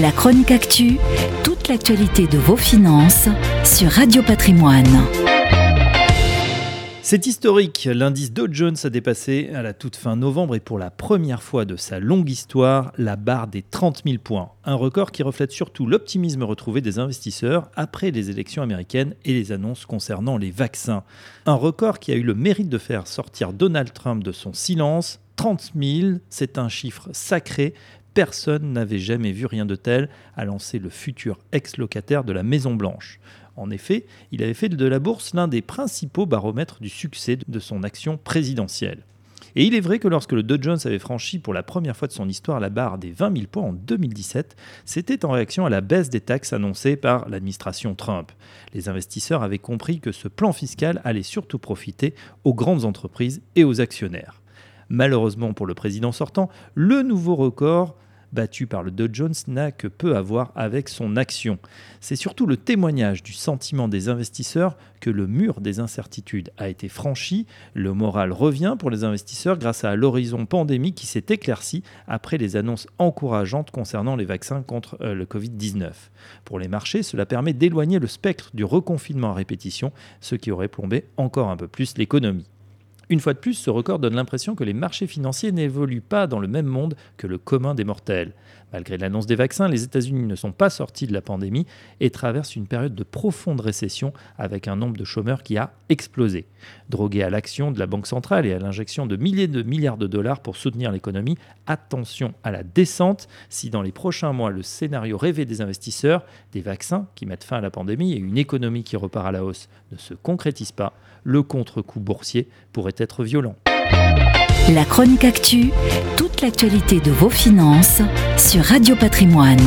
La chronique actu, toute l'actualité de vos finances sur Radio Patrimoine. C'est historique, l'indice Dow Jones a dépassé à la toute fin novembre et pour la première fois de sa longue histoire la barre des 30 000 points. Un record qui reflète surtout l'optimisme retrouvé des investisseurs après les élections américaines et les annonces concernant les vaccins. Un record qui a eu le mérite de faire sortir Donald Trump de son silence 30 000, c'est un chiffre sacré. Personne n'avait jamais vu rien de tel, a lancé le futur ex-locataire de la Maison Blanche. En effet, il avait fait de la bourse l'un des principaux baromètres du succès de son action présidentielle. Et il est vrai que lorsque le Dow Jones avait franchi pour la première fois de son histoire la barre des 20 000 points en 2017, c'était en réaction à la baisse des taxes annoncée par l'administration Trump. Les investisseurs avaient compris que ce plan fiscal allait surtout profiter aux grandes entreprises et aux actionnaires. Malheureusement pour le président sortant, le nouveau record battu par le Dow Jones n'a que peu à voir avec son action. C'est surtout le témoignage du sentiment des investisseurs que le mur des incertitudes a été franchi, le moral revient pour les investisseurs grâce à l'horizon pandémique qui s'est éclairci après les annonces encourageantes concernant les vaccins contre euh, le Covid-19. Pour les marchés, cela permet d'éloigner le spectre du reconfinement à répétition, ce qui aurait plombé encore un peu plus l'économie. Une fois de plus, ce record donne l'impression que les marchés financiers n'évoluent pas dans le même monde que le commun des mortels. Malgré l'annonce des vaccins, les États-Unis ne sont pas sortis de la pandémie et traversent une période de profonde récession avec un nombre de chômeurs qui a explosé. Drogués à l'action de la Banque centrale et à l'injection de milliers de milliards de dollars pour soutenir l'économie, attention à la descente si dans les prochains mois le scénario rêvé des investisseurs, des vaccins qui mettent fin à la pandémie et une économie qui repart à la hausse ne se concrétise pas, le contre-coup boursier être violent. La chronique actu, toute l'actualité de vos finances sur Radio Patrimoine.